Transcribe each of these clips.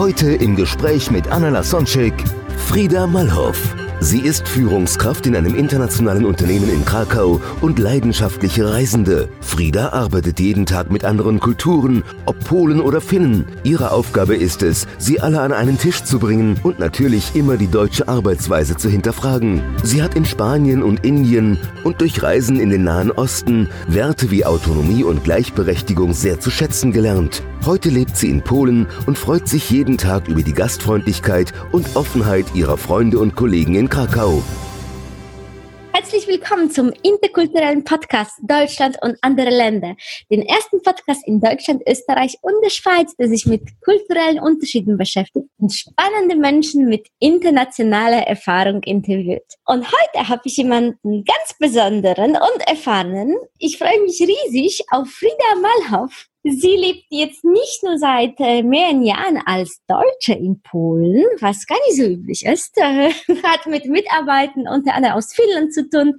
Heute im Gespräch mit Anna Lasonczek, Frieda Malhoff. Sie ist Führungskraft in einem internationalen Unternehmen in Krakau und leidenschaftliche Reisende. Frieda arbeitet jeden Tag mit anderen Kulturen, ob Polen oder Finnen. Ihre Aufgabe ist es, sie alle an einen Tisch zu bringen und natürlich immer die deutsche Arbeitsweise zu hinterfragen. Sie hat in Spanien und Indien und durch Reisen in den Nahen Osten Werte wie Autonomie und Gleichberechtigung sehr zu schätzen gelernt. Heute lebt sie in Polen und freut sich jeden Tag über die Gastfreundlichkeit und Offenheit ihrer Freunde und Kollegen in Krakau. Herzlich willkommen zum interkulturellen Podcast Deutschland und andere Länder. Den ersten Podcast in Deutschland, Österreich und der Schweiz, der sich mit kulturellen Unterschieden beschäftigt und spannende Menschen mit internationaler Erfahrung interviewt. Und heute habe ich jemanden ganz besonderen und erfahrenen. Ich freue mich riesig auf Frieda Malhoff. Sie lebt jetzt nicht nur seit äh, mehreren Jahren als Deutsche in Polen, was gar nicht so üblich ist, äh, hat mit Mitarbeitern unter anderem aus Finnland zu tun,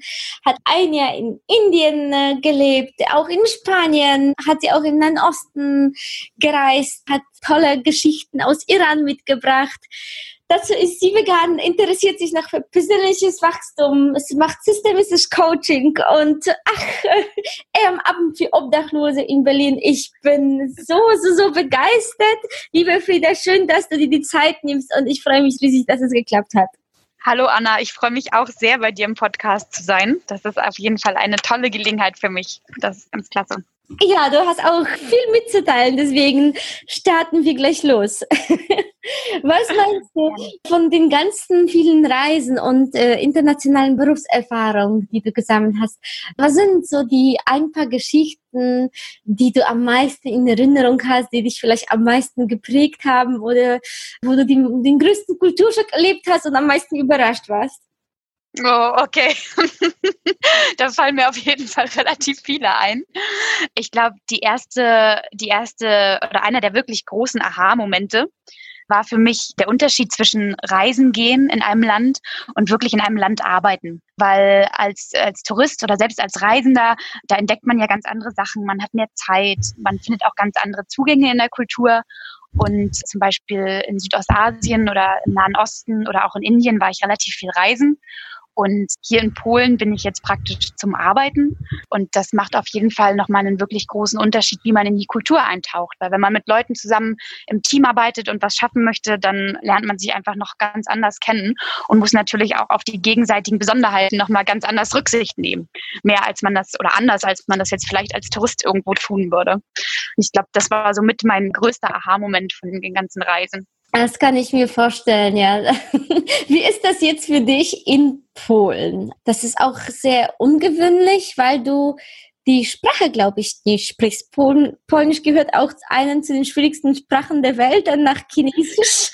hat ein Jahr in Indien äh, gelebt, auch in Spanien, hat sie auch im Nahen Osten gereist, hat tolle Geschichten aus Iran mitgebracht. Dazu ist sie vegan, interessiert sich für persönliches Wachstum, sie macht systemisches Coaching und ach, Ehrenamt für Obdachlose in Berlin. Ich bin so, so, so begeistert. Liebe Frieda, schön, dass du dir die Zeit nimmst und ich freue mich riesig, dass es geklappt hat. Hallo Anna, ich freue mich auch sehr, bei dir im Podcast zu sein. Das ist auf jeden Fall eine tolle Gelegenheit für mich. Das ist ganz klasse. Ja, du hast auch viel mitzuteilen, deswegen starten wir gleich los. Was meinst du von den ganzen vielen Reisen und äh, internationalen Berufserfahrungen, die du gesammelt hast? Was sind so die ein paar Geschichten, die du am meisten in Erinnerung hast, die dich vielleicht am meisten geprägt haben oder wo du den, den größten Kulturschock erlebt hast und am meisten überrascht warst? Oh, okay. da fallen mir auf jeden Fall relativ viele ein. Ich glaube, die erste, die erste oder einer der wirklich großen Aha-Momente war für mich der Unterschied zwischen Reisen gehen in einem Land und wirklich in einem Land arbeiten. Weil als, als Tourist oder selbst als Reisender, da entdeckt man ja ganz andere Sachen. Man hat mehr Zeit, man findet auch ganz andere Zugänge in der Kultur. Und zum Beispiel in Südostasien oder im Nahen Osten oder auch in Indien war ich relativ viel reisen. Und hier in Polen bin ich jetzt praktisch zum Arbeiten. Und das macht auf jeden Fall nochmal einen wirklich großen Unterschied, wie man in die Kultur eintaucht. Weil wenn man mit Leuten zusammen im Team arbeitet und was schaffen möchte, dann lernt man sich einfach noch ganz anders kennen und muss natürlich auch auf die gegenseitigen Besonderheiten nochmal ganz anders Rücksicht nehmen. Mehr als man das oder anders, als man das jetzt vielleicht als Tourist irgendwo tun würde. Und ich glaube, das war somit mein größter Aha-Moment von den ganzen Reisen. Das kann ich mir vorstellen, ja. Wie ist das jetzt für dich in Polen? Das ist auch sehr ungewöhnlich, weil du die Sprache, glaube ich, nicht sprichst. Polen, Polnisch gehört auch einen zu den schwierigsten Sprachen der Welt, dann nach Chinesisch.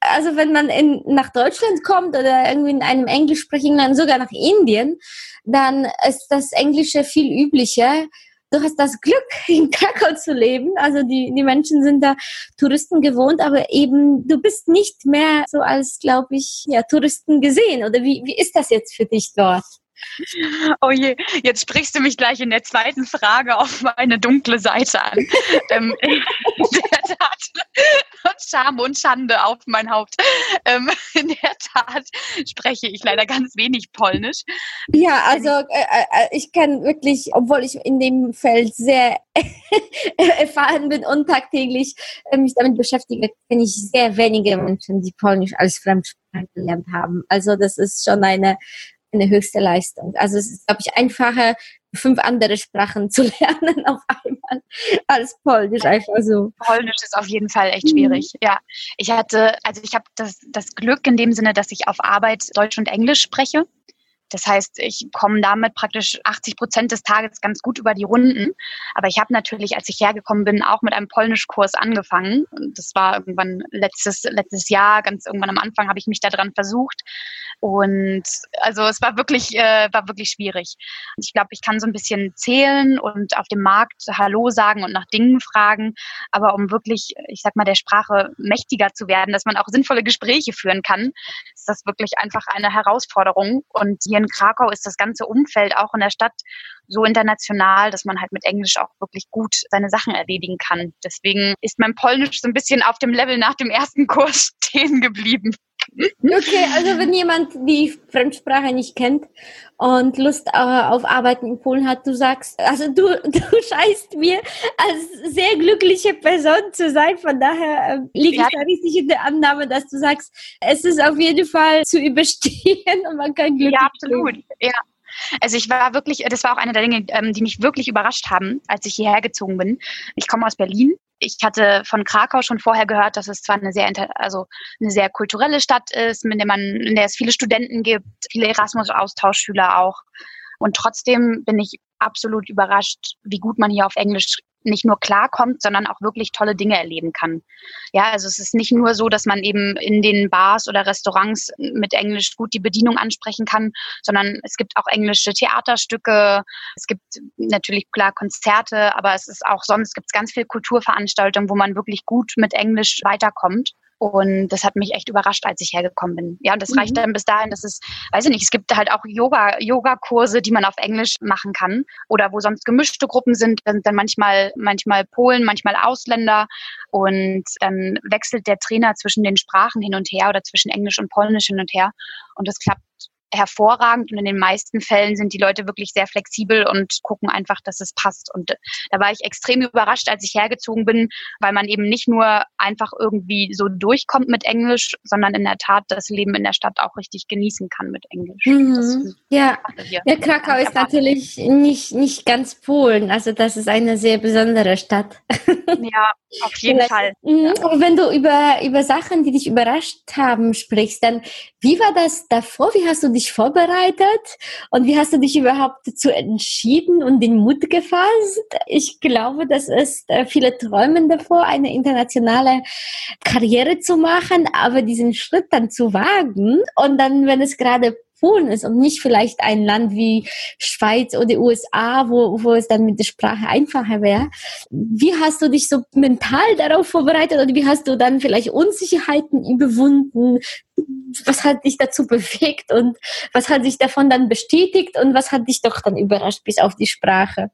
Also wenn man in, nach Deutschland kommt oder irgendwie in einem englischsprachigen Land, sogar nach Indien, dann ist das Englische viel üblicher du hast das Glück, in Krakau zu leben. Also die, die Menschen sind da Touristen gewohnt, aber eben du bist nicht mehr so als, glaube ich, ja, Touristen gesehen. Oder wie, wie ist das jetzt für dich dort? Oh je, jetzt sprichst du mich gleich in der zweiten Frage auf meine dunkle Seite an. ähm, in der Tat, Scham und Schande auf mein Haupt. Ähm, in der Tat spreche ich leider ganz wenig Polnisch. Ja, also äh, äh, ich kann wirklich, obwohl ich in dem Feld sehr erfahren bin und tagtäglich äh, mich damit beschäftige, kenne ich sehr wenige Menschen, die Polnisch als Fremdsprache gelernt haben. Also das ist schon eine eine höchste Leistung. Also es ist, glaube ich, einfacher, fünf andere Sprachen zu lernen auf einmal als Polnisch einfach so. Polnisch ist auf jeden Fall echt schwierig. Mhm. Ja, ich hatte, also ich habe das, das Glück in dem Sinne, dass ich auf Arbeit Deutsch und Englisch spreche. Das heißt, ich komme damit praktisch 80 Prozent des Tages ganz gut über die Runden. Aber ich habe natürlich, als ich hergekommen bin, auch mit einem Polnischkurs angefangen. Das war irgendwann letztes, letztes Jahr, ganz irgendwann am Anfang habe ich mich daran versucht. Und also es war wirklich, äh, war wirklich schwierig. Ich glaube, ich kann so ein bisschen zählen und auf dem Markt Hallo sagen und nach Dingen fragen. Aber um wirklich, ich sag mal, der Sprache mächtiger zu werden, dass man auch sinnvolle Gespräche führen kann, ist das wirklich einfach eine Herausforderung. Und hier in Krakau ist das ganze Umfeld auch in der Stadt so international, dass man halt mit Englisch auch wirklich gut seine Sachen erledigen kann. Deswegen ist mein Polnisch so ein bisschen auf dem Level nach dem ersten Kurs stehen geblieben. Okay, also wenn jemand die Fremdsprache nicht kennt und Lust äh, auf Arbeiten in Polen hat, du sagst, also du, du scheinst mir als sehr glückliche Person zu sein, von daher äh, liegt ja. es da richtig in der Annahme, dass du sagst, es ist auf jeden Fall zu überstehen und man kann glücklich Ja, absolut, leben. ja. Also ich war wirklich, das war auch eine der Dinge, ähm, die mich wirklich überrascht haben, als ich hierher gezogen bin. Ich komme aus Berlin. Ich hatte von Krakau schon vorher gehört, dass es zwar eine sehr, also eine sehr kulturelle Stadt ist, in der man, in der es viele Studenten gibt, viele Erasmus-Austauschschüler auch. Und trotzdem bin ich absolut überrascht, wie gut man hier auf Englisch nicht nur klarkommt, sondern auch wirklich tolle Dinge erleben kann. Ja, also es ist nicht nur so, dass man eben in den Bars oder Restaurants mit Englisch gut die Bedienung ansprechen kann, sondern es gibt auch englische Theaterstücke, es gibt natürlich klar Konzerte, aber es ist auch sonst gibt es ganz viel Kulturveranstaltungen, wo man wirklich gut mit Englisch weiterkommt. Und das hat mich echt überrascht, als ich hergekommen bin. Ja, und das mhm. reicht dann bis dahin, dass es, weiß ich nicht, es gibt halt auch Yoga, Yoga-Kurse, die man auf Englisch machen kann. Oder wo sonst gemischte Gruppen sind, sind dann manchmal, manchmal Polen, manchmal Ausländer. Und dann wechselt der Trainer zwischen den Sprachen hin und her oder zwischen Englisch und Polnisch hin und her. Und das klappt hervorragend und in den meisten Fällen sind die Leute wirklich sehr flexibel und gucken einfach, dass es passt. Und da war ich extrem überrascht, als ich hergezogen bin, weil man eben nicht nur einfach irgendwie so durchkommt mit Englisch, sondern in der Tat das Leben in der Stadt auch richtig genießen kann mit Englisch. Mhm. Ja. ja, Krakau ist natürlich nicht, nicht ganz Polen. Also das ist eine sehr besondere Stadt. Ja, auf jeden Fall. Mhm. Ja. Wenn du über, über Sachen, die dich überrascht haben, sprichst, dann wie war das davor? Wie hast du dich vorbereitet? Und wie hast du dich überhaupt dazu entschieden und den Mut gefasst? Ich glaube, das ist äh, viele träumen davor, eine internationale Karriere zu machen, aber diesen Schritt dann zu wagen und dann, wenn es gerade Polen ist und nicht vielleicht ein Land wie Schweiz oder USA, wo, wo es dann mit der Sprache einfacher wäre. Wie hast du dich so mental darauf vorbereitet oder wie hast du dann vielleicht Unsicherheiten überwunden? Was hat dich dazu bewegt und was hat sich davon dann bestätigt und was hat dich doch dann überrascht bis auf die Sprache?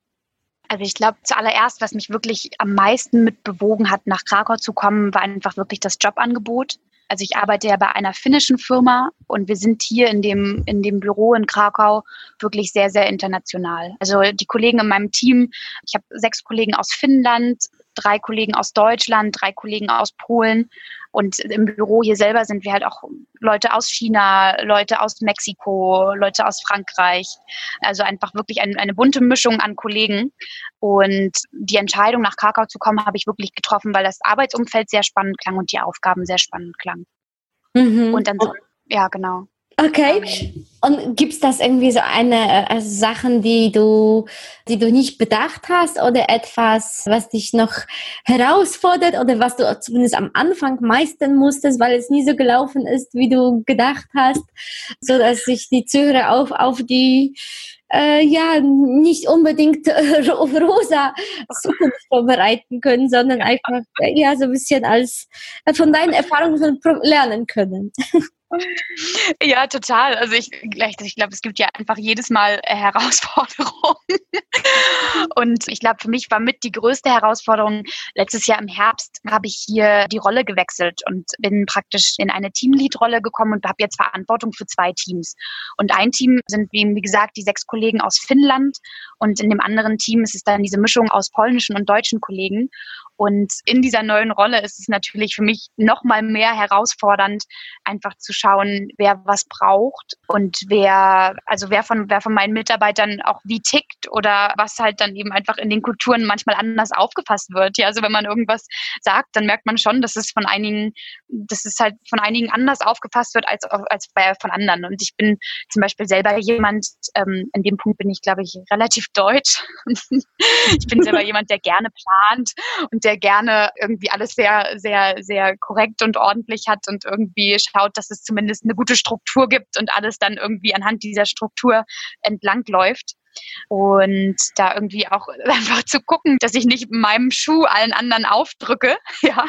Also ich glaube, zuallererst, was mich wirklich am meisten mit bewogen hat, nach Krakau zu kommen, war einfach wirklich das Jobangebot. Also ich arbeite ja bei einer finnischen Firma und wir sind hier in dem, in dem Büro in Krakau wirklich sehr, sehr international. Also die Kollegen in meinem Team, ich habe sechs Kollegen aus Finnland, drei Kollegen aus Deutschland, drei Kollegen aus Polen. Und im Büro hier selber sind wir halt auch Leute aus China, Leute aus Mexiko, Leute aus Frankreich. Also einfach wirklich ein, eine bunte Mischung an Kollegen. Und die Entscheidung, nach Krakau zu kommen, habe ich wirklich getroffen, weil das Arbeitsumfeld sehr spannend klang und die Aufgaben sehr spannend klangen. Mhm. Und dann so, ja, genau. Okay. Und gibt es das irgendwie so eine äh, Sachen, die du, die du nicht bedacht hast oder etwas, was dich noch herausfordert oder was du zumindest am Anfang meistern musstest, weil es nie so gelaufen ist, wie du gedacht hast, so dass sich die Zuhörer auf, auf die äh, ja nicht unbedingt äh, rosa Zukunft vorbereiten können, sondern einfach äh, ja so ein bisschen als äh, von deinen Erfahrungen lernen können. Ja, total. Also ich, ich glaube, es gibt ja einfach jedes Mal äh, Herausforderungen. Und ich glaube, für mich war mit die größte Herausforderung, letztes Jahr im Herbst habe ich hier die Rolle gewechselt und bin praktisch in eine Teamlead-Rolle gekommen und habe jetzt Verantwortung für zwei Teams. Und ein Team sind, wie gesagt, die sechs Kollegen aus Finnland und in dem anderen Team ist es dann diese Mischung aus polnischen und deutschen Kollegen. Und in dieser neuen Rolle ist es natürlich für mich noch mal mehr herausfordernd, einfach zu schauen, wer was braucht und wer, also wer von, wer von meinen Mitarbeitern auch wie tickt oder was halt dann eben einfach in den Kulturen manchmal anders aufgefasst wird. Ja, also wenn man irgendwas sagt, dann merkt man schon, dass es von einigen, dass es halt von einigen anders aufgefasst wird als, als bei, von anderen. Und ich bin zum Beispiel selber jemand, ähm, in dem Punkt bin ich, glaube ich, relativ deutsch. ich bin selber jemand, der gerne plant und der gerne irgendwie alles sehr, sehr, sehr korrekt und ordentlich hat und irgendwie schaut, dass es zumindest eine gute Struktur gibt und alles dann irgendwie anhand dieser Struktur entlang läuft und da irgendwie auch einfach zu gucken, dass ich nicht meinem Schuh allen anderen aufdrücke, ja,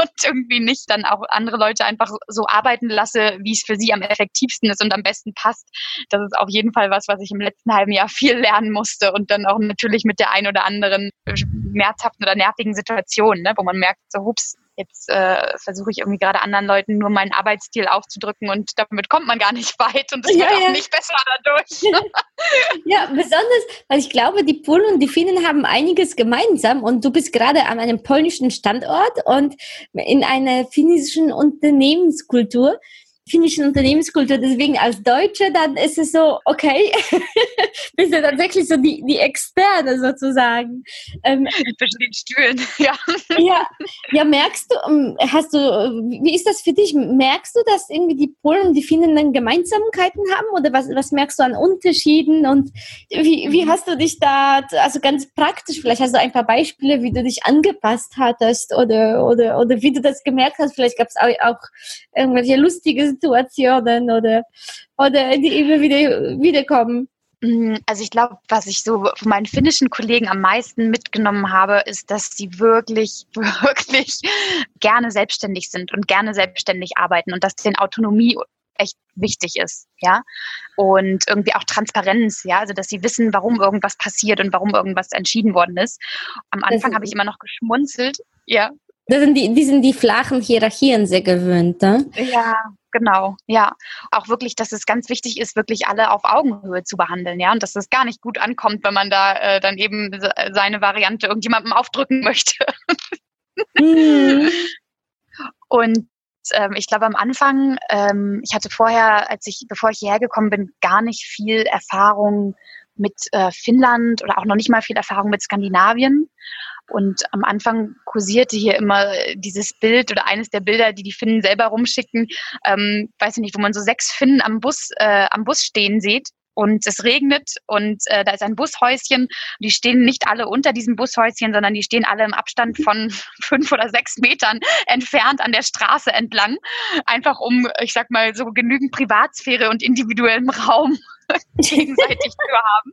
und irgendwie nicht dann auch andere Leute einfach so arbeiten lasse, wie es für sie am effektivsten ist und am besten passt. Das ist auf jeden Fall was, was ich im letzten halben Jahr viel lernen musste und dann auch natürlich mit der ein oder anderen schmerzhaften oder nervigen Situation, ne, wo man merkt, so hups, Jetzt äh, versuche ich irgendwie gerade anderen Leuten nur meinen Arbeitsstil aufzudrücken und damit kommt man gar nicht weit und es ja, wird auch nicht besser dadurch. ja, besonders, weil ich glaube, die Polen und die Finnen haben einiges gemeinsam und du bist gerade an einem polnischen Standort und in einer finnischen Unternehmenskultur finnischen Unternehmenskultur. Deswegen als Deutsche, dann ist es so, okay, bist du tatsächlich so die, die Externe sozusagen. Ähm, Zwischen den Stühlen, ja. ja. Ja, merkst du, ähm, hast du, wie ist das für dich? Merkst du, dass irgendwie die Polen und die Finnen dann Gemeinsamkeiten haben oder was, was merkst du an Unterschieden und wie, wie mhm. hast du dich da, also ganz praktisch, vielleicht hast du ein paar Beispiele, wie du dich angepasst hattest oder, oder, oder wie du das gemerkt hast, vielleicht gab es auch, auch irgendwelche lustige Situationen oder, oder die immer wieder wiederkommen? Mm, also ich glaube, was ich so von meinen finnischen Kollegen am meisten mitgenommen habe, ist, dass sie wirklich, wirklich gerne selbstständig sind und gerne selbstständig arbeiten und dass denen Autonomie echt wichtig ist, ja. Und irgendwie auch Transparenz, ja, also dass sie wissen, warum irgendwas passiert und warum irgendwas entschieden worden ist. Am Anfang habe ich immer noch geschmunzelt, ja. Das sind die, die sind die flachen Hierarchien sehr gewöhnt, ne? Ja, Genau, ja. Auch wirklich, dass es ganz wichtig ist, wirklich alle auf Augenhöhe zu behandeln, ja. Und dass es gar nicht gut ankommt, wenn man da äh, dann eben seine Variante irgendjemandem aufdrücken möchte. Mhm. Und ähm, ich glaube am Anfang, ähm, ich hatte vorher, als ich, bevor ich hierher gekommen bin, gar nicht viel Erfahrung mit äh, Finnland oder auch noch nicht mal viel Erfahrung mit Skandinavien. Und am Anfang kursierte hier immer dieses Bild oder eines der Bilder, die die Finnen selber rumschicken, ähm, weiß ich nicht, wo man so sechs Finnen am Bus, äh, am Bus stehen sieht und es regnet und äh, da ist ein Bushäuschen. Die stehen nicht alle unter diesem Bushäuschen, sondern die stehen alle im Abstand von fünf oder sechs Metern entfernt an der Straße entlang, einfach um, ich sag mal, so genügend Privatsphäre und individuellem Raum gegenseitig zu haben.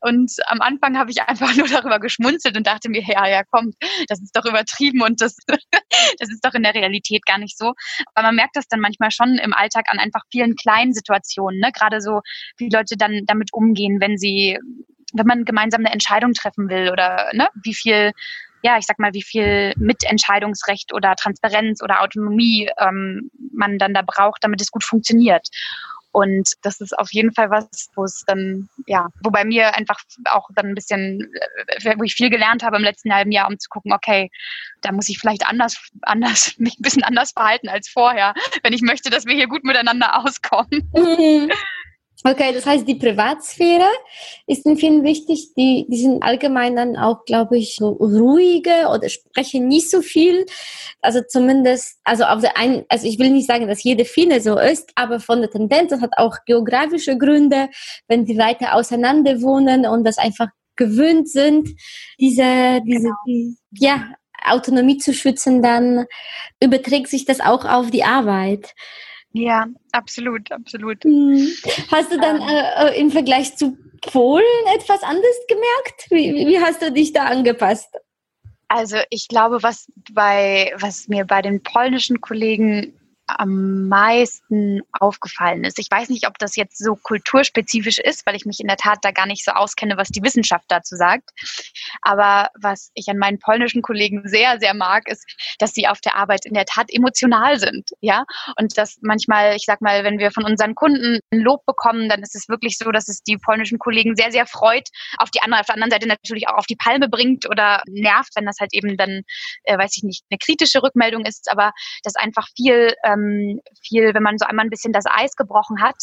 Und am Anfang habe ich einfach nur darüber geschmunzelt und dachte mir, ja, ja, komm, das ist doch übertrieben und das, das ist doch in der Realität gar nicht so. Aber man merkt das dann manchmal schon im Alltag an einfach vielen kleinen Situationen, ne? gerade so, wie Leute dann damit umgehen, wenn sie, wenn man gemeinsam eine Entscheidung treffen will oder ne, wie viel ja, ich sag mal, wie viel Mitentscheidungsrecht oder Transparenz oder Autonomie ähm, man dann da braucht, damit es gut funktioniert. Und das ist auf jeden Fall was, wo es dann, ja, wo bei mir einfach auch dann ein bisschen, äh, wo ich viel gelernt habe im letzten halben Jahr, um zu gucken, okay, da muss ich vielleicht anders, anders, mich ein bisschen anders verhalten als vorher, wenn ich möchte, dass wir hier gut miteinander auskommen. Mhm. Okay, das heißt, die Privatsphäre ist in vielen wichtig. Die, die sind allgemein dann auch, glaube ich, so ruhige oder sprechen nicht so viel. Also zumindest, also auf der einen, also ich will nicht sagen, dass jede Finne so ist, aber von der Tendenz, das hat auch geografische Gründe, wenn sie weiter auseinander wohnen und das einfach gewöhnt sind, diese, diese, genau. die, ja, Autonomie zu schützen, dann überträgt sich das auch auf die Arbeit. Ja, absolut, absolut. Hm. Hast du dann ähm. äh, äh, im Vergleich zu Polen etwas anderes gemerkt? Wie, wie hast du dich da angepasst? Also ich glaube, was bei was mir bei den polnischen Kollegen am meisten aufgefallen ist. Ich weiß nicht, ob das jetzt so kulturspezifisch ist, weil ich mich in der Tat da gar nicht so auskenne, was die Wissenschaft dazu sagt. Aber was ich an meinen polnischen Kollegen sehr, sehr mag, ist, dass sie auf der Arbeit in der Tat emotional sind. Ja, und dass manchmal, ich sag mal, wenn wir von unseren Kunden ein Lob bekommen, dann ist es wirklich so, dass es die polnischen Kollegen sehr, sehr freut, auf die andere, auf der anderen Seite natürlich auch auf die Palme bringt oder nervt, wenn das halt eben dann, äh, weiß ich nicht, eine kritische Rückmeldung ist, aber dass einfach viel, ähm, viel, wenn man so einmal ein bisschen das Eis gebrochen hat,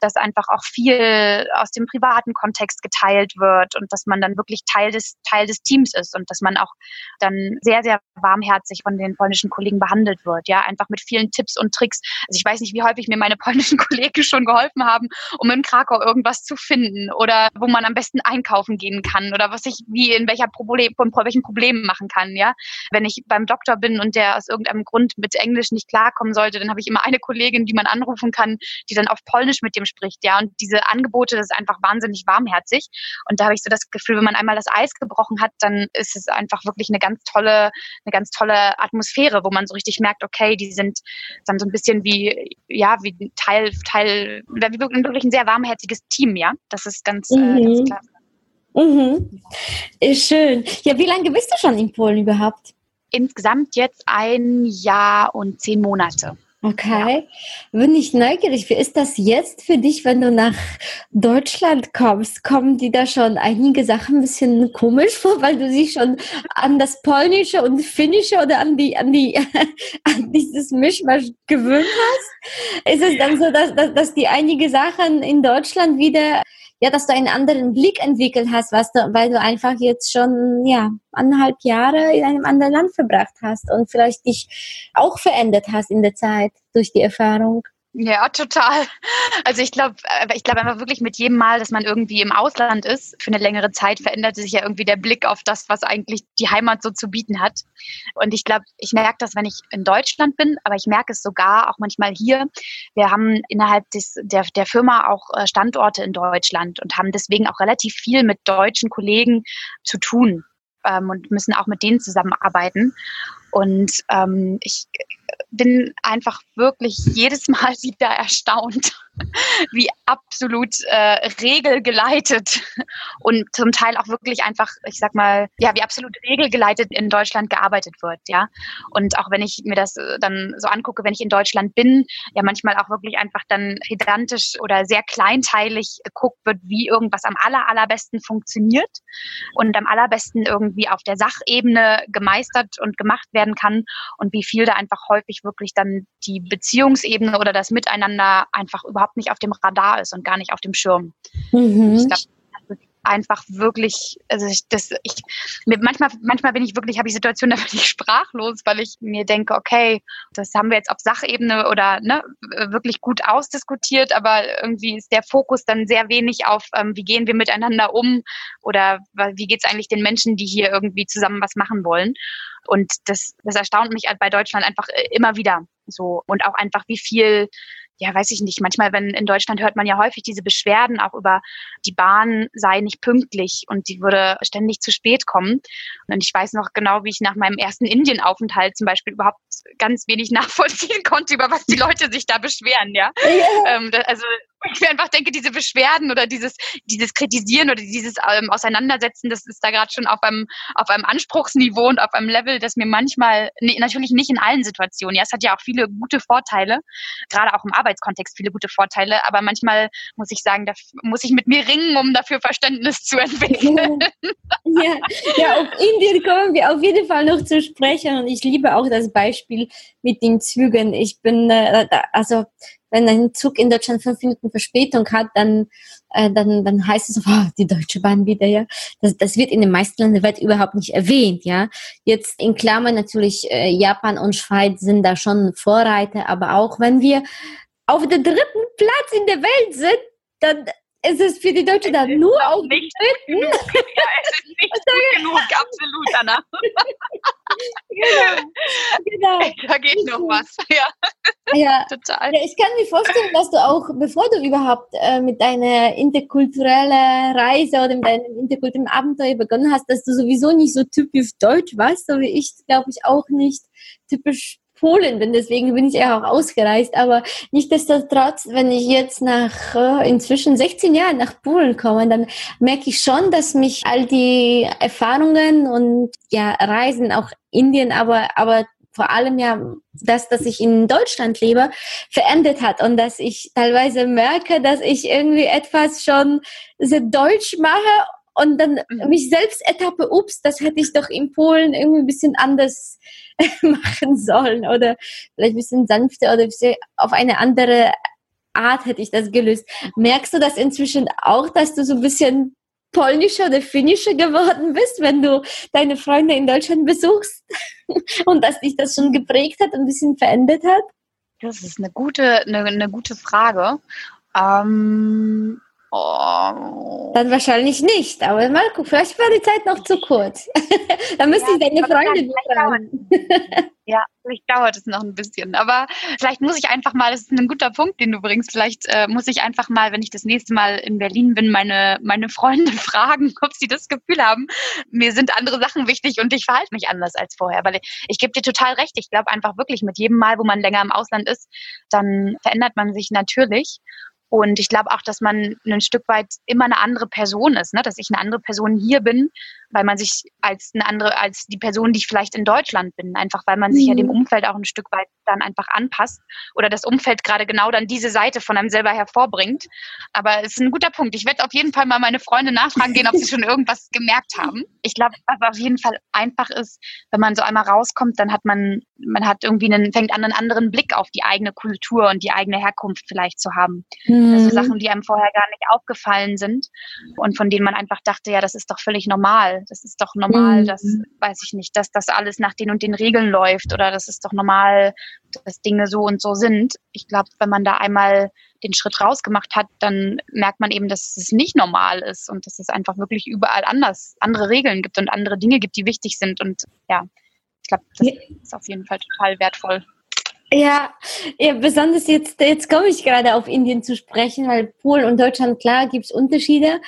dass einfach auch viel aus dem privaten Kontext geteilt wird und dass man dann wirklich Teil des, Teil des Teams ist und dass man auch dann sehr, sehr warmherzig von den polnischen Kollegen behandelt wird, ja, einfach mit vielen Tipps und Tricks. Also ich weiß nicht, wie häufig mir meine polnischen Kollegen schon geholfen haben, um in Krakau irgendwas zu finden oder wo man am besten einkaufen gehen kann oder was ich wie in welcher Problem, von welchen Problemen machen kann, ja. Wenn ich beim Doktor bin und der aus irgendeinem Grund mit Englisch nicht klarkommen sollte, dann habe ich immer eine Kollegin, die man anrufen kann, die dann auf Polnisch mit dem spricht, ja. Und diese Angebote, das ist einfach wahnsinnig warmherzig. Und da habe ich so das Gefühl, wenn man einmal das Eis gebrochen hat, dann ist es einfach wirklich eine ganz tolle, eine ganz tolle Atmosphäre, wo man so richtig merkt, okay, die sind dann so ein bisschen wie, ja, wie Teil, Teil, wie wirklich ein sehr warmherziges Team, ja. Das ist ganz, mhm. äh, ganz mhm. klasse. Mhm. Ist schön. Ja, wie lange bist du schon in Polen überhaupt? Insgesamt jetzt ein Jahr und zehn Monate. Okay. Ja. Bin ich neugierig. Wie ist das jetzt für dich, wenn du nach Deutschland kommst? Kommen die da schon einige Sachen ein bisschen komisch vor, weil du dich schon an das Polnische und Finnische oder an die, an die, an dieses Mischmasch gewöhnt hast? Ist es dann so, dass, dass, dass die einige Sachen in Deutschland wieder ja, dass du einen anderen Blick entwickelt hast, was du, weil du einfach jetzt schon, ja, anderthalb Jahre in einem anderen Land verbracht hast und vielleicht dich auch verändert hast in der Zeit durch die Erfahrung. Ja, total. Also ich glaube, äh, ich glaube einfach wirklich mit jedem Mal, dass man irgendwie im Ausland ist, für eine längere Zeit verändert sich ja irgendwie der Blick auf das, was eigentlich die Heimat so zu bieten hat. Und ich glaube, ich merke das, wenn ich in Deutschland bin, aber ich merke es sogar auch manchmal hier. Wir haben innerhalb des, der, der Firma auch äh, Standorte in Deutschland und haben deswegen auch relativ viel mit deutschen Kollegen zu tun ähm, und müssen auch mit denen zusammenarbeiten. Und ähm, ich bin einfach wirklich jedes Mal wieder erstaunt, wie absolut äh, regelgeleitet und zum Teil auch wirklich einfach, ich sag mal, ja, wie absolut regelgeleitet in Deutschland gearbeitet wird, ja. Und auch wenn ich mir das äh, dann so angucke, wenn ich in Deutschland bin, ja manchmal auch wirklich einfach dann pedantisch oder sehr kleinteilig geguckt wird, wie irgendwas am aller, allerbesten funktioniert und am allerbesten irgendwie auf der Sachebene gemeistert und gemacht werden kann und wie viel da einfach häufig wirklich dann die Beziehungsebene oder das Miteinander einfach überhaupt nicht auf dem Radar ist und gar nicht auf dem Schirm. Mhm. Ich glaube, einfach wirklich, also ich, das, ich, manchmal, manchmal bin ich wirklich, habe ich Situationen, da bin ich sprachlos, weil ich mir denke, okay, das haben wir jetzt auf Sachebene oder ne, wirklich gut ausdiskutiert, aber irgendwie ist der Fokus dann sehr wenig auf, ähm, wie gehen wir miteinander um oder wie geht es eigentlich den Menschen, die hier irgendwie zusammen was machen wollen. Und das, das erstaunt mich bei Deutschland einfach äh, immer wieder so und auch einfach, wie viel ja, weiß ich nicht, manchmal, wenn in Deutschland hört man ja häufig diese Beschwerden auch über die Bahn sei nicht pünktlich und die würde ständig zu spät kommen. Und ich weiß noch genau, wie ich nach meinem ersten Indienaufenthalt zum Beispiel überhaupt ganz wenig nachvollziehen konnte, über was die Leute sich da beschweren, ja. ja. Ähm, also ich mir einfach denke, diese Beschwerden oder dieses, dieses Kritisieren oder dieses ähm, Auseinandersetzen, das ist da gerade schon auf einem, auf einem Anspruchsniveau und auf einem Level, das mir manchmal, nee, natürlich nicht in allen Situationen, ja, es hat ja auch viele gute Vorteile, gerade auch im Arbeitskontext viele gute Vorteile, aber manchmal muss ich sagen, da muss ich mit mir ringen, um dafür Verständnis zu entwickeln. Ja, ja auf Indien kommen wir auf jeden Fall noch zu sprechen und ich liebe auch das Beispiel mit den Zügen. Ich bin, äh, also wenn ein Zug in Deutschland fünf Minuten Verspätung hat, dann, äh, dann, dann heißt es, oh, die Deutsche Bahn wieder, ja. Das, das wird in den meisten Ländern der Welt überhaupt nicht erwähnt, ja. Jetzt in Klammern natürlich, äh, Japan und Schweiz sind da schon Vorreiter, aber auch wenn wir auf der dritten Platz in der Welt sind, dann ist es für die Deutschen dann nur auf nicht genug. Ja, es ist nicht gut genug, absolut, Anna. genau, genau. Da geht noch was. Ja, ja. total. Ja, ich kann mir vorstellen, dass du auch, bevor du überhaupt äh, mit deiner interkulturellen Reise oder mit deinem interkulturellen Abenteuer begonnen hast, dass du sowieso nicht so typisch deutsch warst, so wie ich, glaube ich, auch nicht typisch Polen bin, deswegen bin ich ja auch ausgereist. Aber nichtsdestotrotz, wenn ich jetzt nach äh, inzwischen 16 Jahren nach Polen komme, dann merke ich schon, dass mich all die Erfahrungen und ja, Reisen, auch Indien, aber, aber vor allem ja das, dass ich in Deutschland lebe, verändert hat und dass ich teilweise merke, dass ich irgendwie etwas schon so deutsch mache und dann mhm. mich selbst ertappe, ups, das hätte ich doch in Polen irgendwie ein bisschen anders machen sollen oder vielleicht ein bisschen sanfter oder auf eine andere Art hätte ich das gelöst. Merkst du das inzwischen auch, dass du so ein bisschen polnischer oder finnischer geworden bist, wenn du deine Freunde in Deutschland besuchst und dass dich das schon geprägt hat und ein bisschen verändert hat? Das ist eine gute, eine, eine gute Frage. Ähm. Dann wahrscheinlich nicht, aber mal gucken, vielleicht war die Zeit noch zu kurz. Dann müsste ja, ich deine Freunde befragen. ja, vielleicht dauert es noch ein bisschen. Aber vielleicht muss ich einfach mal, das ist ein guter Punkt, den du bringst, vielleicht äh, muss ich einfach mal, wenn ich das nächste Mal in Berlin bin, meine, meine Freunde fragen, ob sie das Gefühl haben, mir sind andere Sachen wichtig und ich verhalte mich anders als vorher. Weil ich, ich gebe dir total recht, ich glaube einfach wirklich, mit jedem Mal, wo man länger im Ausland ist, dann verändert man sich natürlich. Und ich glaube auch, dass man ein Stück weit immer eine andere Person ist, ne? dass ich eine andere Person hier bin, weil man sich als eine andere, als die Person, die ich vielleicht in Deutschland bin, einfach weil man sich ja dem mhm. Umfeld auch ein Stück weit dann einfach anpasst oder das Umfeld gerade genau dann diese Seite von einem selber hervorbringt. Aber es ist ein guter Punkt. Ich werde auf jeden Fall mal meine Freunde nachfragen gehen, ob sie schon irgendwas gemerkt haben. Ich glaube, was auf jeden Fall einfach ist, wenn man so einmal rauskommt, dann hat man, man hat irgendwie einen, fängt an, einen anderen Blick auf die eigene Kultur und die eigene Herkunft vielleicht zu haben. Mhm. Also Sachen, die einem vorher gar nicht aufgefallen sind und von denen man einfach dachte, ja, das ist doch völlig normal. Das ist doch normal, mhm. dass, weiß ich nicht, dass das alles nach den und den Regeln läuft oder das ist doch normal, dass Dinge so und so sind. Ich glaube, wenn man da einmal den Schritt rausgemacht hat, dann merkt man eben, dass es nicht normal ist und dass es einfach wirklich überall anders, andere Regeln gibt und andere Dinge gibt, die wichtig sind. Und ja, ich glaube, das ist auf jeden Fall total wertvoll. Ja, ja, besonders jetzt, jetzt komme ich gerade auf Indien zu sprechen, weil Polen und Deutschland, klar, gibt es Unterschiede.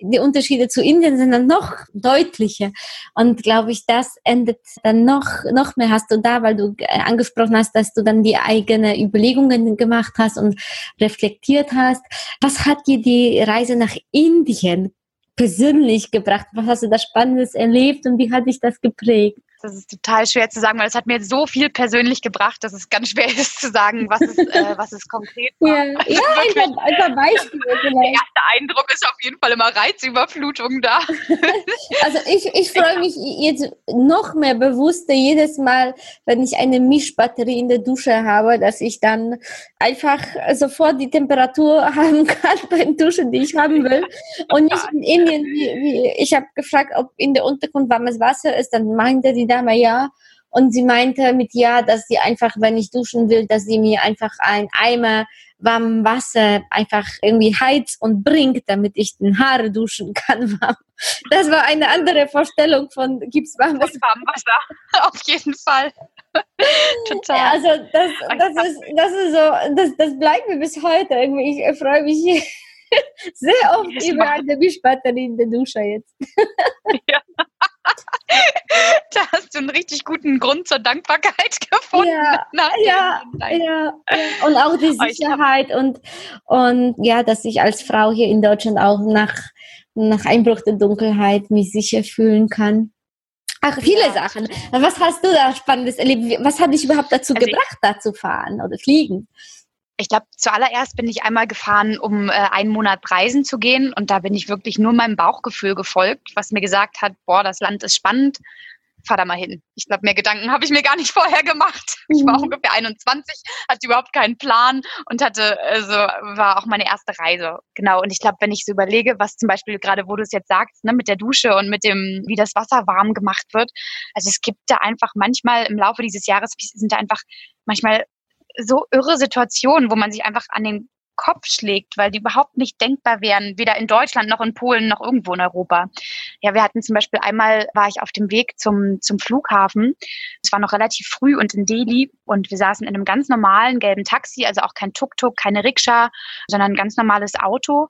Die Unterschiede zu Indien sind dann noch deutlicher. Und glaube ich, das endet dann noch, noch mehr hast du da, weil du äh, angesprochen hast, dass du dann die eigenen Überlegungen gemacht hast und reflektiert hast. Was hat dir die Reise nach Indien persönlich gebracht? Was hast du da Spannendes erlebt und wie hat dich das geprägt? Das ist total schwer zu sagen, weil es hat mir so viel persönlich gebracht, dass es ganz schwer ist zu sagen, was es, äh, was es konkret war. Ja, also ja einfach, einfach Beispiele. Der erste Eindruck ist auf jeden Fall immer Reizüberflutung da. also ich, ich freue mich jetzt noch mehr bewusster jedes Mal, wenn ich eine Mischbatterie in der Dusche habe, dass ich dann einfach sofort die Temperatur haben kann beim Duschen, die ich haben will. Und nicht in Indien, wie, wie ich habe gefragt, ob in der Untergrund warmes Wasser ist, dann meinte die Dame ja. Und sie meinte mit ja, dass sie einfach, wenn ich duschen will, dass sie mir einfach ein Eimer warm Wasser einfach irgendwie heizt und bringt, damit ich den Haare duschen kann. Das war eine andere Vorstellung von gibt's warmes Wasser. Auf jeden Fall. Total. Also das, das ist, das ist so, das, das bleibt mir bis heute irgendwie. Ich freue mich sehr oft über eine Wischbatterie in der Dusche jetzt. Ja. da hast du einen richtig guten Grund zur Dankbarkeit gefunden. Ja, ja, ja, Und auch die Sicherheit und, und ja, dass ich als Frau hier in Deutschland auch nach, nach Einbruch der Dunkelheit mich sicher fühlen kann. Ach, viele ja. Sachen. Was hast du da Spannendes erlebt? Was hat dich überhaupt dazu also gebracht, da zu fahren oder fliegen? Ich glaube, zuallererst bin ich einmal gefahren, um äh, einen Monat reisen zu gehen. Und da bin ich wirklich nur meinem Bauchgefühl gefolgt, was mir gesagt hat, boah, das Land ist spannend, fahr da mal hin. Ich glaube, mehr Gedanken habe ich mir gar nicht vorher gemacht. Ich war mhm. ungefähr 21, hatte überhaupt keinen Plan und hatte, also war auch meine erste Reise. Genau. Und ich glaube, wenn ich so überlege, was zum Beispiel gerade, wo du es jetzt sagst, ne, mit der Dusche und mit dem, wie das Wasser warm gemacht wird. Also es gibt da einfach manchmal im Laufe dieses Jahres sind da einfach manchmal so irre Situationen, wo man sich einfach an den Kopf schlägt, weil die überhaupt nicht denkbar wären, weder in Deutschland noch in Polen noch irgendwo in Europa. Ja, wir hatten zum Beispiel einmal war ich auf dem Weg zum, zum Flughafen. Es war noch relativ früh und in Delhi und wir saßen in einem ganz normalen gelben Taxi, also auch kein Tuk-Tuk, keine Rikscha, sondern ein ganz normales Auto.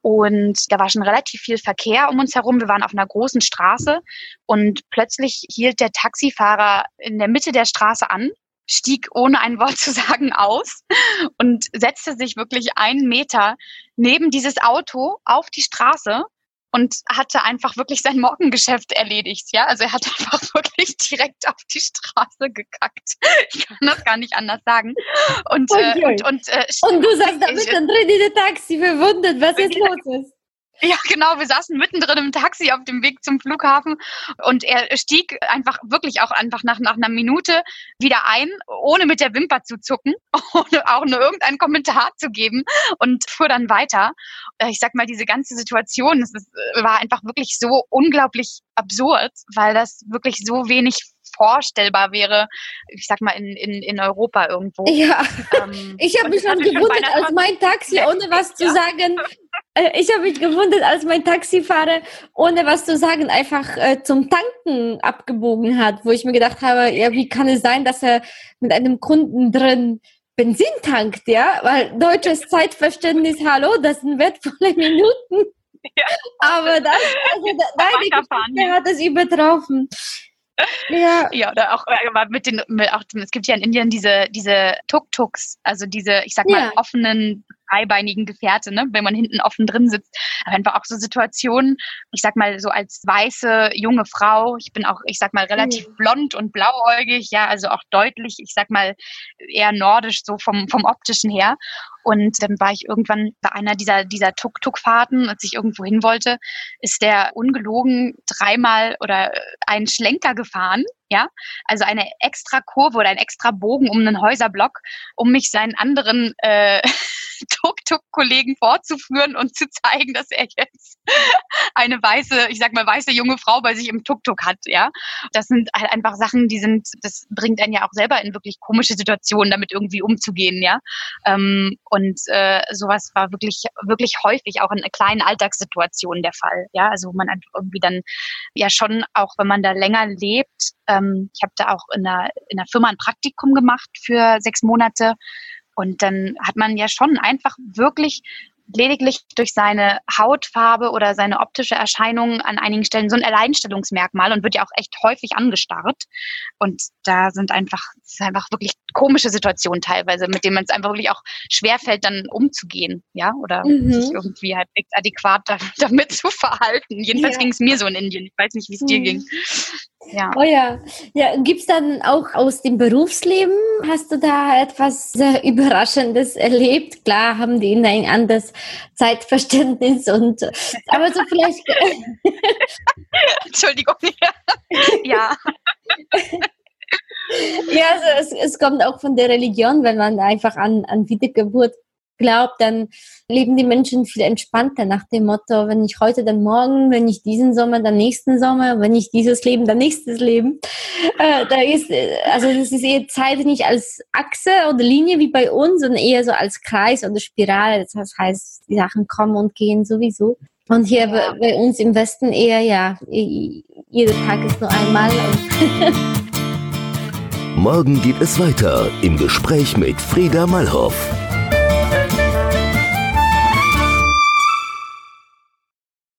Und da war schon relativ viel Verkehr um uns herum. Wir waren auf einer großen Straße und plötzlich hielt der Taxifahrer in der Mitte der Straße an stieg ohne ein Wort zu sagen aus und setzte sich wirklich einen Meter neben dieses Auto auf die Straße und hatte einfach wirklich sein Morgengeschäft erledigt. Ja, also er hat einfach wirklich direkt auf die Straße gekackt. Ich kann das gar nicht anders sagen. Und, okay. äh, und, und, äh, und du sagst da mittendrin in der Taxi verwundet, was jetzt los ist. Ja, genau. Wir saßen mittendrin im Taxi auf dem Weg zum Flughafen und er stieg einfach wirklich auch einfach nach, nach einer Minute wieder ein, ohne mit der Wimper zu zucken, ohne auch nur irgendeinen Kommentar zu geben und fuhr dann weiter. Äh, ich sag mal, diese ganze Situation, das äh, war einfach wirklich so unglaublich absurd, weil das wirklich so wenig vorstellbar wäre, ich sag mal, in, in, in Europa irgendwo. Ja, ähm, ich habe mich schon gewundert, als mein Taxi, ohne was zu ja. sagen, ich habe mich gewundert, als mein Taxifahrer, ohne was zu sagen, einfach äh, zum Tanken abgebogen hat, wo ich mir gedacht habe, ja, wie kann es sein, dass er mit einem Kunden drin Benzin tankt, ja? Weil deutsches Zeitverständnis, hallo, das sind wertvolle Minuten. Ja. Aber das, also, deine hat es übertroffen. Ja. ja, oder auch aber mit den, mit auch, es gibt ja in Indien diese, diese Tuk-Tuks, also diese, ich sag mal, ja. offenen dreibeinigen Gefährte, ne, wenn man hinten offen drin sitzt. Aber einfach auch so Situationen, ich sag mal so als weiße junge Frau, ich bin auch, ich sag mal relativ mhm. blond und blauäugig, ja, also auch deutlich, ich sag mal eher nordisch so vom vom optischen her. Und dann war ich irgendwann bei einer dieser, dieser Tuk-Tuk-Fahrten, als ich irgendwo hin wollte, ist der ungelogen dreimal oder einen Schlenker gefahren ja, also eine extra Kurve oder ein extra Bogen um einen Häuserblock, um mich seinen anderen äh, Tuk-Tuk-Kollegen vorzuführen und zu zeigen, dass er jetzt eine weiße, ich sag mal weiße junge Frau bei sich im Tuk-Tuk hat, ja. Das sind halt einfach Sachen, die sind, das bringt einen ja auch selber in wirklich komische Situationen, damit irgendwie umzugehen, ja. Ähm, und äh, sowas war wirklich, wirklich häufig auch in kleinen Alltagssituationen der Fall, ja. Also wo man irgendwie dann ja schon auch, wenn man da länger lebt, ähm, ich habe da auch in einer, in einer Firma ein Praktikum gemacht für sechs Monate und dann hat man ja schon einfach wirklich lediglich durch seine Hautfarbe oder seine optische Erscheinung an einigen Stellen so ein Alleinstellungsmerkmal und wird ja auch echt häufig angestarrt. Und da sind einfach, ist einfach wirklich komische Situationen teilweise, mit denen man es einfach wirklich auch schwerfällt, dann umzugehen, ja, oder mhm. sich irgendwie halt adäquat damit zu verhalten. Jedenfalls ja. ging es mir so in Indien. Ich weiß nicht, wie es mhm. dir ging. Ja. Oh ja. ja Gibt es dann auch aus dem Berufsleben, hast du da etwas sehr Überraschendes erlebt? Klar haben die in ein anderes Zeitverständnis und aber so vielleicht. Entschuldigung. ja. ja, also es, es kommt auch von der Religion, wenn man einfach an, an Wiedergeburt glaubt, dann leben die Menschen viel entspannter nach dem Motto, wenn ich heute, dann morgen, wenn ich diesen Sommer, dann nächsten Sommer, wenn ich dieses Leben, dann nächstes Leben. Äh, da ist, also das ist eher Zeit nicht als Achse oder Linie wie bei uns, sondern eher so als Kreis oder Spirale. Das heißt, die Sachen kommen und gehen sowieso. Und hier ja. bei uns im Westen eher, ja, jeder Tag ist nur einmal. Morgen geht es weiter im Gespräch mit Frieda Malhoff.